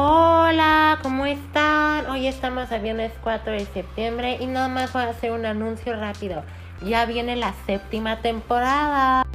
Hola, ¿cómo están? Hoy estamos a viernes 4 de septiembre y nada más voy a hacer un anuncio rápido. Ya viene la séptima temporada.